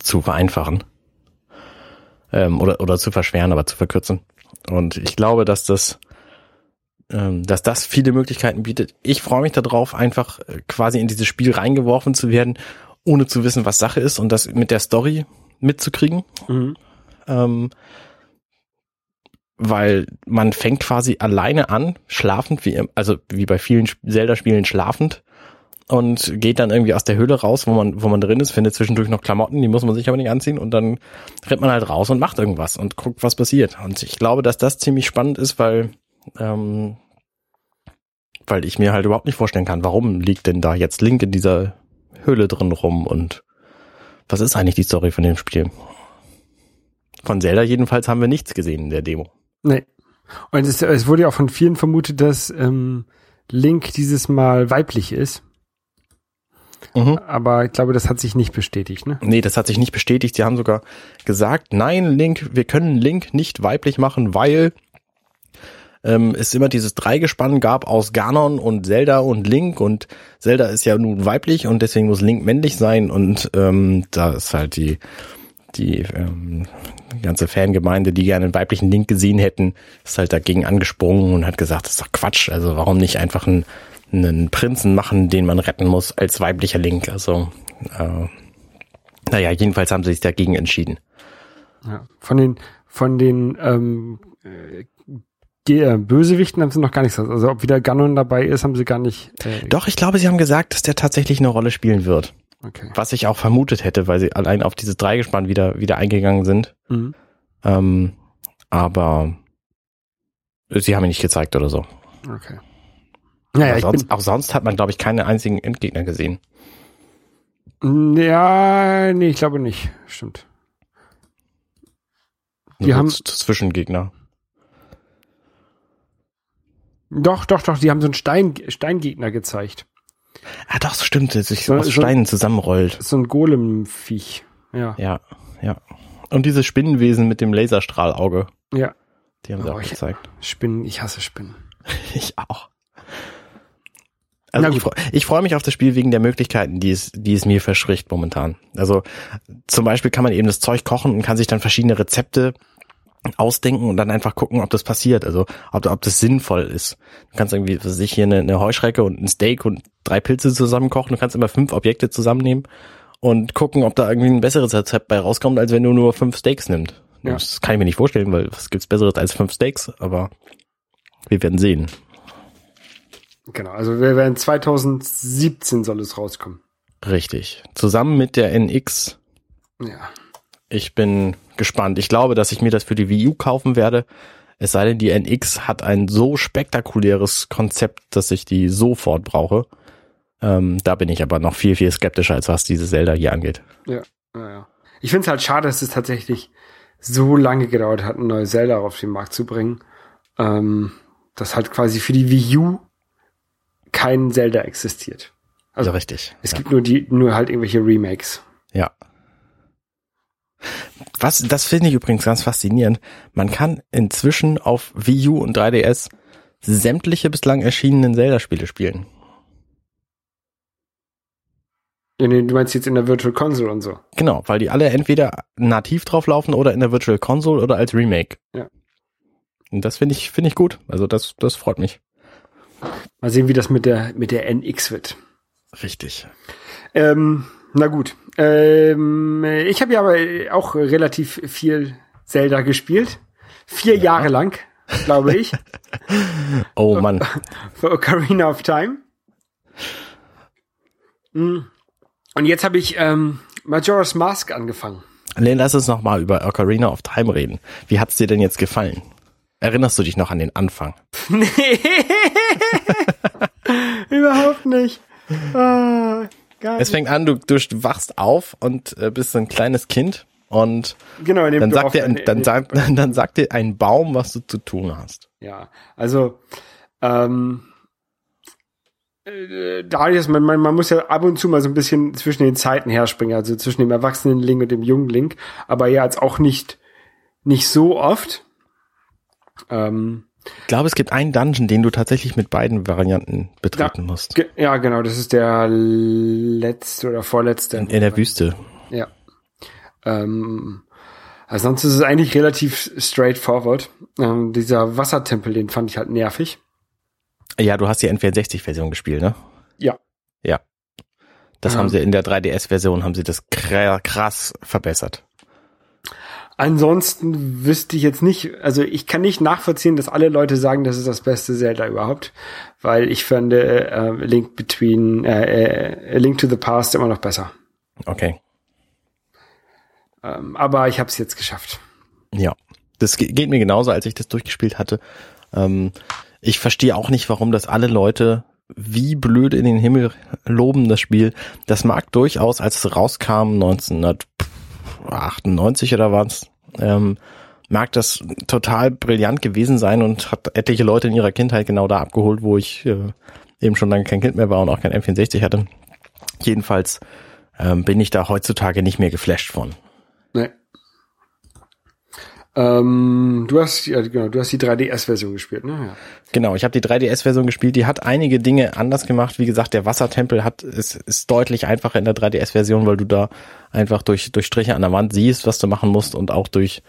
zu vereinfachen. Ähm, oder, oder zu verschweren, aber zu verkürzen. Und ich glaube, dass das dass das viele Möglichkeiten bietet. Ich freue mich darauf, einfach äh, quasi in dieses Spiel reingeworfen zu werden, ohne zu wissen, was Sache ist und das mit der Story mitzukriegen. Mhm. Ähm, weil man fängt quasi alleine an, schlafend, wie, also wie bei vielen Zelda-Spielen schlafend und geht dann irgendwie aus der Höhle raus, wo man, wo man drin ist, findet zwischendurch noch Klamotten, die muss man sich aber nicht anziehen und dann rennt man halt raus und macht irgendwas und guckt, was passiert. Und ich glaube, dass das ziemlich spannend ist, weil, ähm, weil ich mir halt überhaupt nicht vorstellen kann, warum liegt denn da jetzt Link in dieser Höhle drin rum und was ist eigentlich die Story von dem Spiel? Von Zelda jedenfalls haben wir nichts gesehen in der Demo. Nee. Und es, es wurde ja auch von vielen vermutet, dass ähm, Link dieses Mal weiblich ist. Mhm. Aber ich glaube, das hat sich nicht bestätigt, ne? Nee, das hat sich nicht bestätigt. Sie haben sogar gesagt, nein, Link, wir können Link nicht weiblich machen, weil ähm, es immer dieses Dreigespann gab aus Ganon und Zelda und Link und Zelda ist ja nun weiblich und deswegen muss Link männlich sein und ähm, da ist halt die die ähm, ganze Fangemeinde, die gerne einen weiblichen Link gesehen hätten, ist halt dagegen angesprungen und hat gesagt, das ist doch Quatsch. Also warum nicht einfach einen, einen Prinzen machen, den man retten muss als weiblicher Link? Also äh, naja, jedenfalls haben sie sich dagegen entschieden. Ja. Von den von den ähm, äh, Bösewichten haben sie noch gar nichts gesagt. Also ob wieder Ganon dabei ist, haben sie gar nicht. Äh, Doch, ich glaube, sie haben gesagt, dass der tatsächlich eine Rolle spielen wird. Okay. Was ich auch vermutet hätte, weil sie allein auf dieses Dreigespann wieder, wieder eingegangen sind. Mhm. Ähm, aber sie haben ihn nicht gezeigt oder so. Okay. Naja, Aber ich sonst, auch sonst hat man, glaube ich, keine einzigen Endgegner gesehen. ja, nee, ich glaube nicht. Stimmt. Die Nur haben- Zwischengegner. Doch, doch, doch, die haben so einen Stein, Steingegner gezeigt. Ah, doch, stimmt, der sich So- aus so- Steinen zusammenrollt. So ein Golem-Viech. Ja. Ja, ja. Und dieses Spinnenwesen mit dem Laserstrahlauge, Ja. die haben sie Oh, auch ich- gezeigt. Spinnen, ich hasse Spinnen. Ich auch. Also ich, ich freue mich auf das Spiel wegen der Möglichkeiten, die es, die es mir verspricht momentan. Also zum Beispiel kann man eben das Zeug kochen und kann sich dann verschiedene Rezepte ausdenken und dann einfach gucken, ob das passiert, also ob, ob das sinnvoll ist. Du kannst irgendwie, was weiß ich, hier eine, eine Heuschrecke und ein Steak und drei Pilze zusammen kochen. Du kannst immer fünf Objekte zusammennehmen und gucken, ob da irgendwie ein besseres Rezept bei rauskommt, als wenn du nur fünf Steaks nimmst. Ja. Das kann ich mir nicht vorstellen, weil was gibt's besseres als fünf Steaks, aber wir werden sehen. Genau, also wir werden 2017 soll es rauskommen. Richtig. Zusammen mit der NX. Ja. Ich bin gespannt. Ich glaube, dass ich mir das für die Wii U kaufen werde. Es sei denn, die NX hat ein so spektakuläres Konzept, dass ich die sofort brauche. Ähm, da bin ich aber noch viel, viel skeptischer, als was diese Zelda hier angeht. Ja, ja, ja. Ich finde es halt schade, dass es tatsächlich so lange gedauert hat, ein neues Zelda auf den Markt zu bringen. Ähm, dass halt quasi für die Wii U kein Zelda existiert. Also Also richtig. es ja. gibt nur die, nur halt irgendwelche Remakes. ja. Was, das finde ich übrigens ganz faszinierend. Man kann inzwischen auf Wii U und 3DS sämtliche bislang erschienenen Zelda-Spiele spielen. Ja, nee, Du meinst jetzt in der Virtual Console und so. Genau, weil die alle entweder nativ drauflaufen oder in der Virtual Console oder als Remake. Ja. Und das finde ich, finde ich gut. Also das, das freut mich. Mal sehen, wie das mit der, mit der NX wird. Richtig. Ähm, na gut. Ähm, ich habe ja aber auch relativ viel Zelda gespielt. Vier Jahre lang, glaube ich. Oh Mann. für Ocarina of Time. Mm. Und jetzt habe ich ähm, Majora's Mask angefangen. Lass uns noch mal über Ocarina of Time reden. Wie hat's dir denn jetzt gefallen? Erinnerst du dich noch an den Anfang? Nee. Überhaupt nicht. Ah, gar Es fängt an, du, du wachst auf und äh, bist ein kleines Kind und Genau, dann sagt, dir, dann, sagt, dann sagt dir ein Baum, was du zu tun hast. Ja, also ähm, äh, Darius, man, man, man muss ja ab und zu mal so ein bisschen zwischen den Zeiten herspringen, also zwischen dem erwachsenen Link und dem jungen Link, aber ja jetzt auch nicht nicht so oft. Ähm, Ich glaube, es gibt einen Dungeon, den du tatsächlich mit beiden Varianten betreten musst. ge ja, genau, das ist der letzte oder vorletzte. In der Wüste. Ja. Ähm, also sonst ist es eigentlich relativ straightforward. Ähm, dieser Wassertempel, den fand ich halt nervig. Ja, du hast die N64-Version gespielt, ne? Ja. Ja. Das Ja. haben sie in der 3DS-Version, haben sie das kra- krass verbessert. Ansonsten wüsste ich jetzt nicht, also ich kann nicht nachvollziehen, dass alle Leute sagen, das ist das beste Zelda überhaupt, weil ich fand äh, Link Between, äh, äh, Link to the Past immer noch besser. Okay. Ähm, aber ich habe es jetzt geschafft. Ja. Das ge- geht mir genauso, als ich das durchgespielt hatte. Ähm, ich verstehe auch nicht, warum das alle Leute wie blöd in den Himmel loben, das Spiel. Das mag durchaus, als es rauskam, 1998 oder was, ähm, mag das total brillant gewesen sein und hat etliche Leute in ihrer Kindheit genau da abgeholt, wo ich äh, eben schon lange kein Kind mehr war und auch kein M64 hatte. Jedenfalls ähm, bin ich da heutzutage nicht mehr geflasht von. Nee. Ähm, du hast, ja, genau, du hast die 3DS-Version gespielt, ne? Ja. Genau, ich habe die 3DS-Version gespielt, die hat einige Dinge anders gemacht. Wie gesagt, der Wassertempel hat ist, ist deutlich einfacher in der 3DS-Version, weil du da einfach durch, durch Striche an der Wand siehst, was du machen musst und auch durch,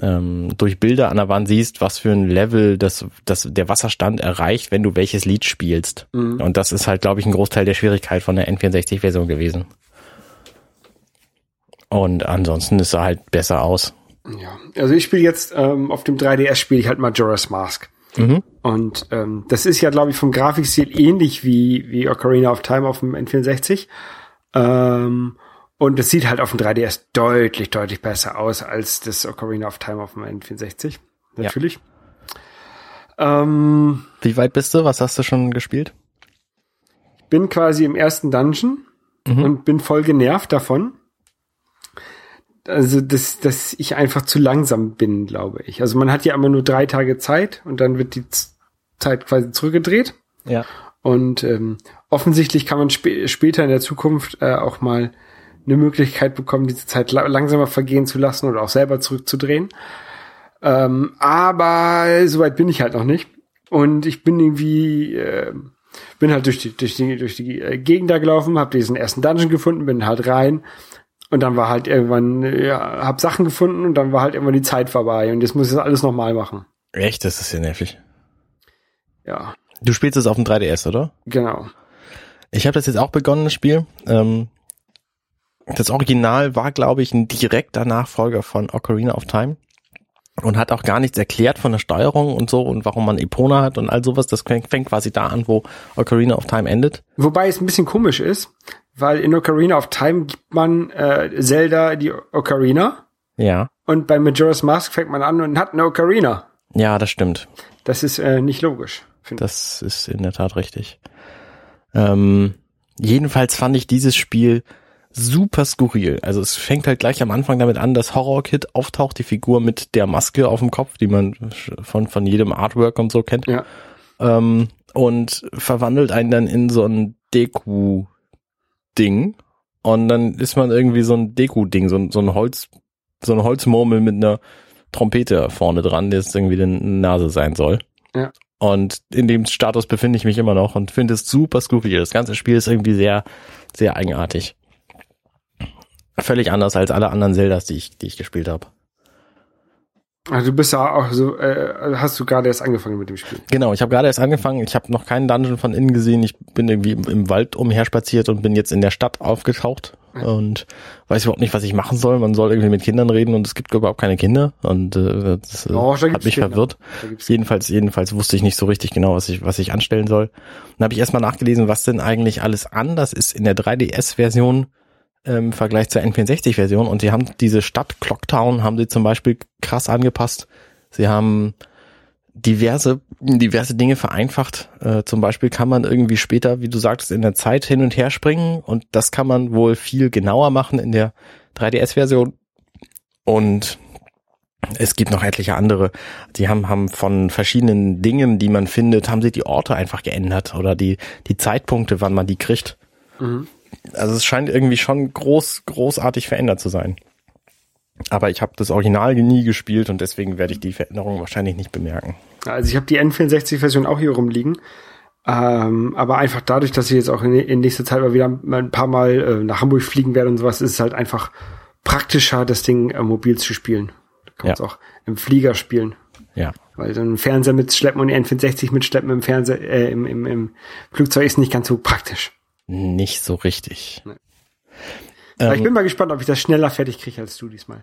ähm, durch Bilder an der Wand siehst, was für ein Level das, das der Wasserstand erreicht, wenn du welches Lied spielst. Und das ist halt, glaube ich, ein Großteil der Schwierigkeit von der N64-Version gewesen. Und ansonsten ist er halt besser aus. Ja, also ich spiele jetzt ähm, auf dem 3DS spiele ich halt Majora's Mask. Mhm. Und ähm, das ist ja, glaube ich, vom Grafikstil ähnlich wie, wie Ocarina of Time auf dem N64. Ähm, und es sieht halt auf dem 3DS deutlich, deutlich besser aus als das Ocarina of Time auf dem N64. Natürlich. Ähm, Wie weit bist du? Was hast du schon gespielt? bin quasi im ersten Dungeon Mhm. und bin voll genervt davon. Also, dass, dass ich einfach zu langsam bin, glaube ich. Also man hat ja immer nur drei Tage Zeit und dann wird die Zeit quasi zurückgedreht. Ja. Und ähm, offensichtlich kann man sp später in der Zukunft äh, auch mal eine Möglichkeit bekommen, diese Zeit la langsamer vergehen zu lassen oder auch selber zurückzudrehen. Ähm, aber soweit bin ich halt noch nicht. Und ich bin irgendwie, äh, bin halt durch die, durch die, durch die äh, Gegend da gelaufen, habe diesen ersten Dungeon gefunden, bin halt rein. Und dann war halt irgendwann, ja, hab Sachen gefunden und dann war halt irgendwann die Zeit vorbei. Und jetzt muss ich das alles nochmal machen. Echt? Das ist ja nervig. Ja, Du spielst es auf dem 3DS, oder? genau. Ich habe das jetzt auch begonnen, das Spiel. Ähm, das Original war, glaube ich, ein direkter Nachfolger von Ocarina of Time und hat auch gar nichts erklärt von der Steuerung und so und warum man Epona hat und all sowas. Das fängt fängt quasi da an, wo Ocarina of Time endet. Wobei es ein bisschen komisch ist, weil in Ocarina of Time gibt man äh, Zelda die Ocarina Ja. und bei Majora's Mask fängt man an und hat eine Ocarina. Ja, das stimmt. Das ist äh, nicht logisch. finde ich. Das ist in der Tat richtig. Ähm, jedenfalls fand ich dieses Spiel super skurril. Also es fängt halt gleich am Anfang damit an, dass Horror Kid auftaucht, die Figur mit der Maske auf dem Kopf, die man von, von jedem Artwork und so kennt. Ja. Ähm, und verwandelt einen dann in so ein Deku-Ding. Und dann ist man irgendwie so ein Deku-Ding, so, ein- so ein Holz, so eine Holzmurmel mit einer Trompete vorne dran, der jetzt irgendwie eine Nase sein soll. Ja. Und in dem Status befinde ich mich immer noch und finde es super skurril. Das ganze Spiel ist irgendwie sehr, sehr eigenartig. Völlig anders als alle anderen Zeldas, die ich, die ich gespielt habe. Also du bist ja auch so, äh, hast du gerade erst angefangen mit dem Spiel. Genau, ich habe gerade erst angefangen. Ich habe noch keinen Dungeon von innen gesehen. Ich bin irgendwie im, im Wald umherspaziert und bin jetzt in der Stadt aufgetaucht und weiß überhaupt nicht, was ich machen soll. Man soll irgendwie mit Kindern reden und es gibt überhaupt keine Kinder und äh, das äh, Oh, da hat mich Kinder. verwirrt. Jedenfalls, jedenfalls wusste ich nicht so richtig genau, was ich, was ich anstellen soll. Dann habe ich erstmal nachgelesen, was denn eigentlich alles anders ist in der 3DS-Version im Vergleich zur N64-Version und sie haben diese Stadt Clocktown haben sie zum Beispiel krass angepasst. Sie haben diverse, diverse Dinge vereinfacht. Äh, zum Beispiel kann man irgendwie später, wie du sagtest, in der Zeit hin und her springen und das kann man wohl viel genauer machen in der 3DS-Version. Und es gibt noch etliche andere. Die haben, haben von verschiedenen Dingen, die man findet, haben sie die Orte einfach geändert oder die, die Zeitpunkte, wann man die kriegt. Mhm. Also es scheint irgendwie schon groß, großartig verändert zu sein. Aber ich habe das Original nie gespielt und deswegen werde ich die Veränderung wahrscheinlich nicht bemerken. Also ich habe die N64-Version auch hier rumliegen. Ähm, aber einfach dadurch, dass ich jetzt auch in, in nächster Zeit mal wieder ein paar Mal äh, nach Hamburg fliegen werde und sowas, ist es halt einfach praktischer, das Ding äh, mobil zu spielen. Da kann man es auch im Flieger spielen. Ja. Weil so ein Fernseher mitschleppen und die N64 mitschleppen im Fernseher, äh, im, im, im Flugzeug ist nicht ganz so praktisch. Nicht so richtig. Nee. Ähm, ich bin mal gespannt, ob ich das schneller fertig kriege als du diesmal.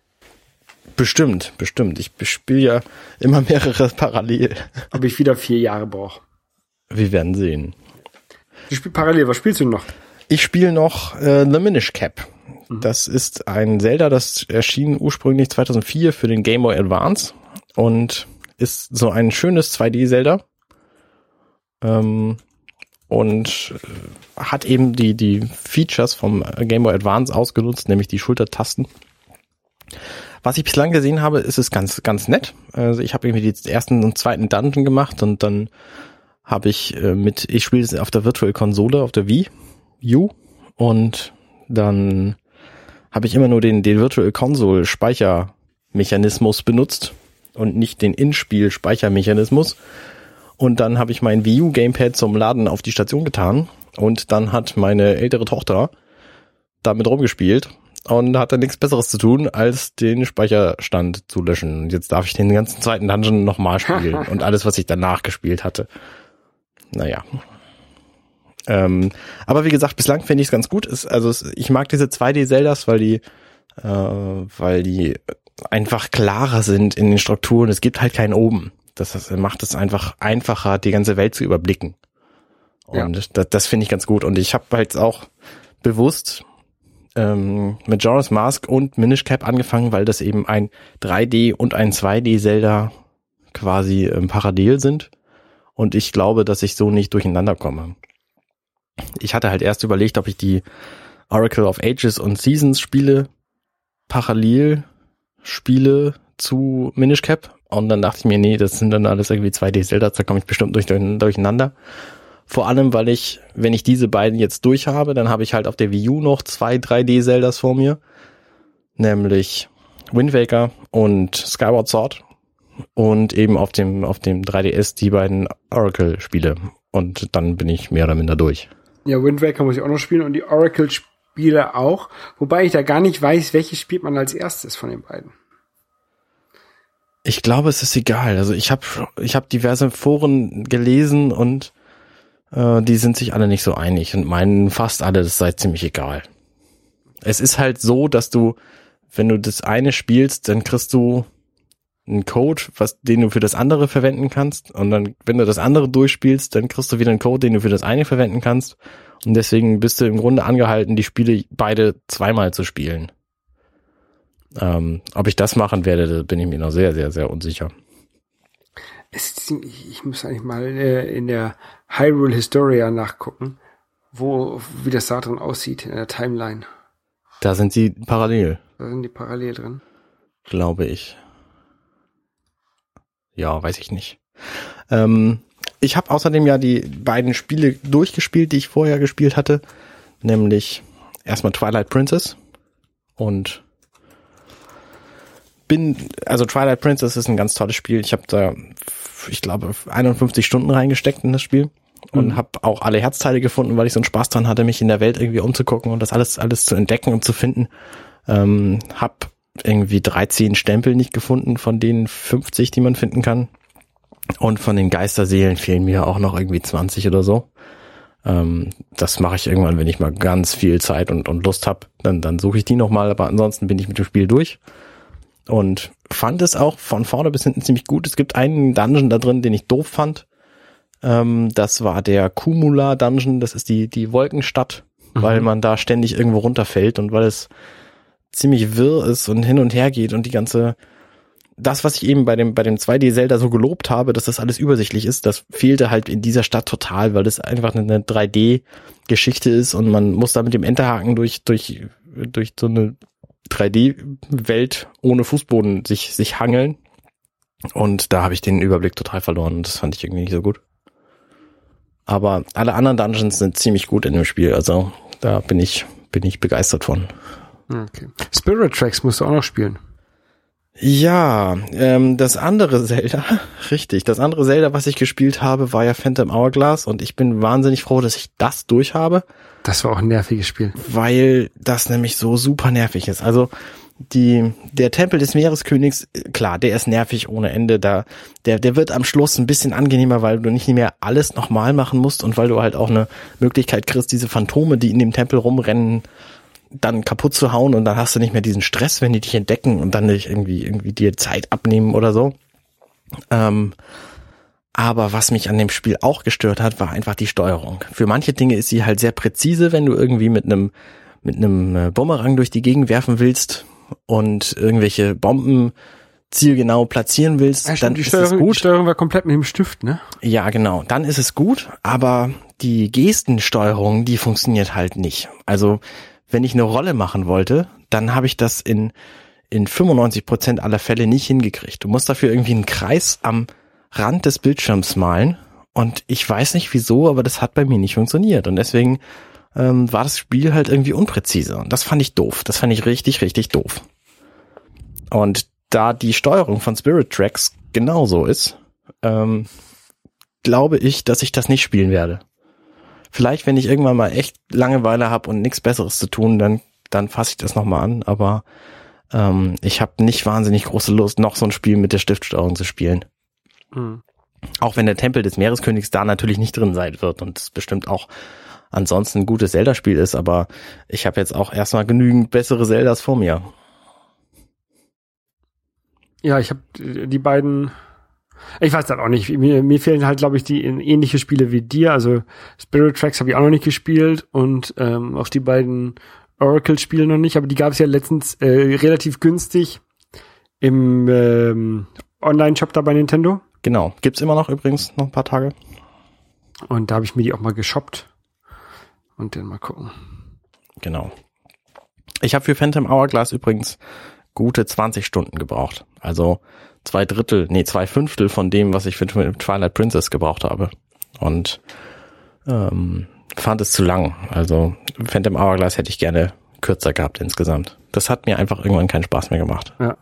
Bestimmt, bestimmt. Ich spiele ja immer mehrere parallel. Ob ich wieder vier Jahre brauche. Wir werden sehen. Du spielst parallel, was spielst du noch? Ich spiele noch äh, The Minish Cap. Mhm. Das ist ein Zelda, das erschien ursprünglich 2004 für den Game Boy Advance und ist so ein schönes 2D-Zelda. Ähm, und äh, hat eben die, die Features vom Game Boy Advance ausgenutzt, nämlich die Schultertasten. Was ich bislang gesehen habe, ist es ganz, ganz nett. Also ich habe irgendwie die ersten und zweiten Dungeon gemacht und dann habe ich äh, mit, ich spiele es auf der Virtual Konsole, auf der Wii U und dann habe ich immer nur den, den Virtual Console Speichermechanismus benutzt und nicht den In-Spiel Speichermechanismus. Und dann habe ich mein Wii U Gamepad zum Laden auf die Station getan und dann hat meine ältere Tochter damit rumgespielt und hatte nichts Besseres zu tun, als den Speicherstand zu löschen. Und jetzt darf ich den ganzen zweiten Dungeon nochmal spielen und alles, was ich danach gespielt hatte. Naja. Ähm, aber wie gesagt, bislang finde ich es ganz gut. Ist, also es, ich mag diese 2D-Zeldas, weil die, äh, weil die einfach klarer sind in den Strukturen. Es gibt halt keinen oben. Das, das macht es einfach einfacher, die ganze Welt zu überblicken. Und ja. das, das finde ich ganz gut. Und ich habe halt auch bewusst ähm, mit Joris Mask und Minish Cap angefangen, weil das eben ein 3D und ein 2D Zelda quasi ähm, parallel sind. Und ich glaube, dass ich so nicht durcheinander komme. Ich hatte halt erst überlegt, ob ich die Oracle of Ages und Seasons Spiele parallel spiele zu Minish Cap. Und dann dachte ich mir, nee, das sind dann alles irgendwie 2D Zelda, da komme ich bestimmt durch, durcheinander. Vor allem, weil ich, wenn ich diese beiden jetzt durch habe, dann habe ich halt auf der Wii U noch zwei 3D-Zeldas vor mir. Nämlich Wind Waker und Skyward Sword. Und eben auf dem, auf dem 3DS die beiden Oracle-Spiele. Und dann bin ich mehr oder minder durch. Ja, Wind Waker muss ich auch noch spielen und die Oracle-Spiele auch. Wobei ich da gar nicht weiß, welches spielt man als erstes von den beiden. Ich glaube, es ist egal. Also ich habe ich hab diverse Foren gelesen und äh, die sind sich alle nicht so einig und meinen fast alle, das sei ziemlich egal. Es ist halt so, dass du, wenn du das eine spielst, dann kriegst du einen Code, was, den du für das andere verwenden kannst. Und dann, wenn du das andere durchspielst, dann kriegst du wieder einen Code, den du für das eine verwenden kannst. Und deswegen bist du im Grunde angehalten, die Spiele beide zweimal zu spielen. Ähm, ob ich das machen werde, da bin ich mir noch sehr, sehr, sehr unsicher. Es, ich muss eigentlich mal äh, in der Hyrule Historia nachgucken, wo, wie das da drin aussieht in der Timeline. Da sind sie parallel. Da sind die parallel drin. Glaube ich. Ja, weiß ich nicht. Ähm, ich habe außerdem ja die beiden Spiele durchgespielt, die ich vorher gespielt hatte. Nämlich erstmal Twilight Princess und bin, also Twilight Princess ist ein ganz tolles Spiel. Ich habe da, ich glaube, 51 Stunden reingesteckt in das Spiel und mhm. habe auch alle Herzteile gefunden, weil ich so einen Spaß dran hatte, mich in der Welt irgendwie umzugucken und das alles alles zu entdecken und zu finden. Ähm, hab irgendwie 13 Stempel nicht gefunden von den 50, die man finden kann. Und von den Geisterseelen fehlen mir auch noch irgendwie 20 oder so. Ähm, das mache ich irgendwann, wenn ich mal ganz viel Zeit und, und Lust habe. Dann, dann suche ich die nochmal, aber ansonsten bin ich mit dem Spiel durch und fand es auch von vorne bis hinten ziemlich gut. Es gibt einen Dungeon da drin, den ich doof fand. Ähm, das war der Kumula Dungeon. Das ist die, die Wolkenstadt weil man da ständig irgendwo runterfällt und weil es ziemlich wirr ist und hin und her geht und die ganze das, was ich eben bei dem, bei dem 2D-Zelda so gelobt habe, dass das alles übersichtlich ist, das fehlte halt in dieser Stadt total, weil das einfach eine 3D-Geschichte ist und man muss da mit dem Enterhaken durch, durch, durch so eine 3D-Welt ohne Fußboden sich, sich hangeln. Und da habe ich den Überblick total verloren das fand ich irgendwie nicht so gut. Aber alle anderen Dungeons sind ziemlich gut in dem Spiel, also da bin ich, bin ich begeistert von. Okay. Spirit Tracks musst du auch noch spielen. Ja, ähm, das andere Zelda, richtig, das andere Zelda, was ich gespielt habe, war ja Phantom Hourglass und ich bin wahnsinnig froh, dass ich das durch habe, Das war auch ein nerviges Spiel. weil das nämlich so super nervig ist. Also die, der Tempel des Meereskönigs, klar, der ist nervig ohne Ende. Da, der, der wird am Schluss ein bisschen angenehmer, weil du nicht mehr alles nochmal machen musst und weil du halt auch eine Möglichkeit kriegst, diese Phantome, die in dem Tempel rumrennen, dann kaputt zu hauen und dann hast du nicht mehr diesen Stress, wenn die dich entdecken und dann nicht irgendwie, irgendwie dir Zeit abnehmen oder so. Ähm, aber was mich an dem Spiel auch gestört hat, war einfach die Steuerung. Für manche Dinge ist sie halt sehr präzise, wenn du irgendwie mit einem mit einem äh, Bumerang durch die Gegend werfen willst und irgendwelche Bomben zielgenau platzieren willst, dann die, ist es Steuerung, die gut. Steuerung war komplett mit dem Stift, ne? Ja, genau. Dann ist es gut, aber die Gestensteuerung, die funktioniert halt nicht. Also, wenn ich eine Rolle machen wollte, dann habe ich das in, in 95 Prozent aller Fälle nicht hingekriegt. Du musst dafür irgendwie einen Kreis am Rand des Bildschirms malen und ich weiß nicht wieso, aber das hat bei mir nicht funktioniert und deswegen ähm, war das Spiel halt irgendwie unpräzise und das fand ich doof. Das fand ich richtig, richtig doof. Und da die Steuerung von Spirit Tracks genauso ist, ähm, glaube ich, dass ich das nicht spielen werde. Vielleicht, wenn ich irgendwann mal echt Langeweile habe und nichts Besseres zu tun, dann, dann fasse ich das nochmal an. Aber ähm, ich habe nicht wahnsinnig große Lust, noch so ein Spiel mit der Stiftsteuerung zu spielen. Mhm. Auch wenn der Tempel des Meereskönigs da natürlich nicht drin sein wird und es bestimmt auch ansonsten ein gutes Zelda-Spiel ist, aber ich habe jetzt auch erstmal genügend bessere Zeldas vor mir. Ja, ich habe die beiden. Ich weiß das auch nicht. Mir, mir fehlen halt, glaube ich, die ähnliche Spiele wie dir. Also Spirit Tracks habe ich auch noch nicht gespielt und ähm, auch die beiden Oracle-Spiele noch nicht. Aber die gab es ja letztens äh, relativ günstig im ähm, Online-Shop da bei Nintendo. Genau. Gibt's immer noch übrigens noch ein paar Tage. Und da habe ich mir die auch mal geshoppt. Und dann mal gucken. Genau. Ich habe für Phantom Hourglass übrigens gute 20 Stunden gebraucht. Also zwei Drittel, nee, zwei Fünftel von dem, was ich für Twilight Princess gebraucht habe. Und ähm, fand es zu lang. Also Phantom Hourglass hätte ich gerne kürzer gehabt insgesamt. Das hat mir einfach irgendwann keinen Spaß mehr gemacht. Ja.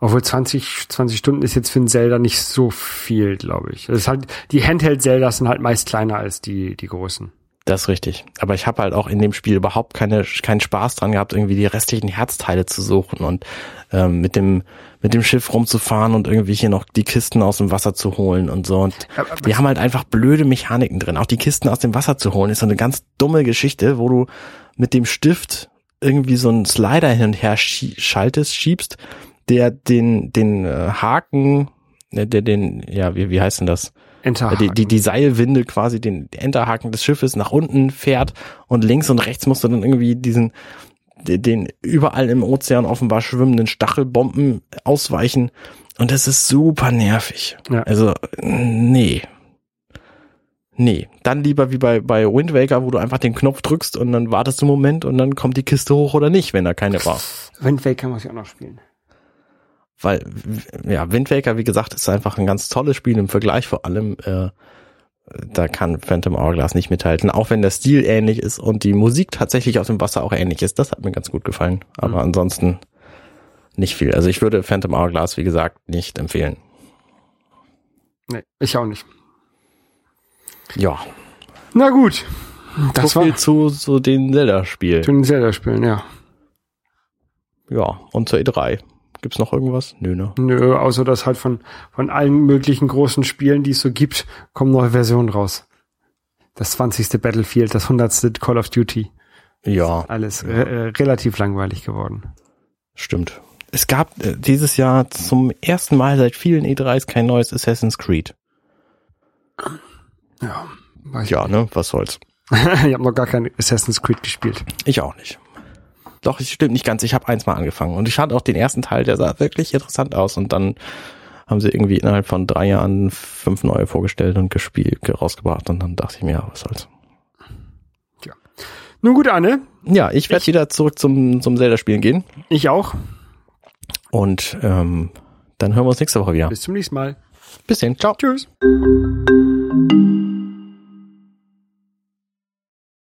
Obwohl 20, 20 Stunden ist jetzt für ein Zelda nicht so viel, glaube ich. Das ist halt, die Handheld-Zeldas sind halt meist kleiner als die, die großen. Das ist richtig. Aber ich habe halt auch in dem Spiel überhaupt keine, keinen Spaß dran gehabt, irgendwie die restlichen Herzteile zu suchen und ähm, mit dem mit dem Schiff rumzufahren und irgendwie hier noch die Kisten aus dem Wasser zu holen und so. Und die haben halt einfach blöde Mechaniken drin. Auch die Kisten aus dem Wasser zu holen ist so eine ganz dumme Geschichte, wo du mit dem Stift irgendwie so einen Slider hin und her schaltest, schiebst, der den den äh, Haken, äh, der den ja wie wie heißt denn das? Die, die, die Seilwinde quasi den Enterhaken des Schiffes nach unten fährt und links und rechts musst du dann irgendwie diesen den- überall im Ozean offenbar schwimmenden Stachelbomben ausweichen und das ist super nervig. Ja. Also nee. Nee, dann lieber wie bei bei Wind Waker, wo du einfach den Knopf drückst und dann wartest du einen Moment und dann kommt die Kiste hoch oder nicht, wenn da keine war. Wind Waker muss ich auch noch spielen. Weil, ja, Wind Waker, wie gesagt, ist einfach ein ganz tolles Spiel im Vergleich vor allem, äh, da kann Phantom Hourglass nicht mithalten, auch wenn der Stil ähnlich ist und die Musik tatsächlich aus dem Wasser auch ähnlich ist. Das hat mir ganz gut gefallen. Aber ansonsten nicht viel. Also ich würde Phantom Hourglass, wie gesagt, nicht empfehlen. Nee, ich auch nicht. Ja, Na gut. Das so war zu, zu den Zelda-Spielen. zu den Zelda-Spielen, ja. Ja, und zur E3. Gibt's noch irgendwas? Nö, ne? Nö, außer dass halt von, von allen möglichen großen Spielen, die es so gibt, kommen neue Versionen raus. Das 20. Battlefield, das 100. Call of Duty. Ja, Alles re äh, relativ langweilig geworden. stimmt. Es gab äh, dieses Jahr zum ersten Mal seit vielen E3s kein neues Assassin's Creed. Ja, weiß Ja, ne, was soll's. ich habe noch gar kein Assassin's Creed gespielt. Ich auch nicht. Doch, es stimmt nicht ganz. Ich habe eins mal angefangen und ich fand auch den ersten Teil, der sah wirklich interessant aus und dann haben sie irgendwie innerhalb von drei Jahren fünf neue vorgestellt und gespielt, rausgebracht und dann dachte ich mir, ja, was soll's. Nun gut, Anne, Ja, ich werde wieder zurück zum, zum Zelda-Spielen gehen ich auch. und ähm, dann hören wir uns nächste Woche wieder. Bis zum nächsten Mal. Bis dann, ciao. Tschüss.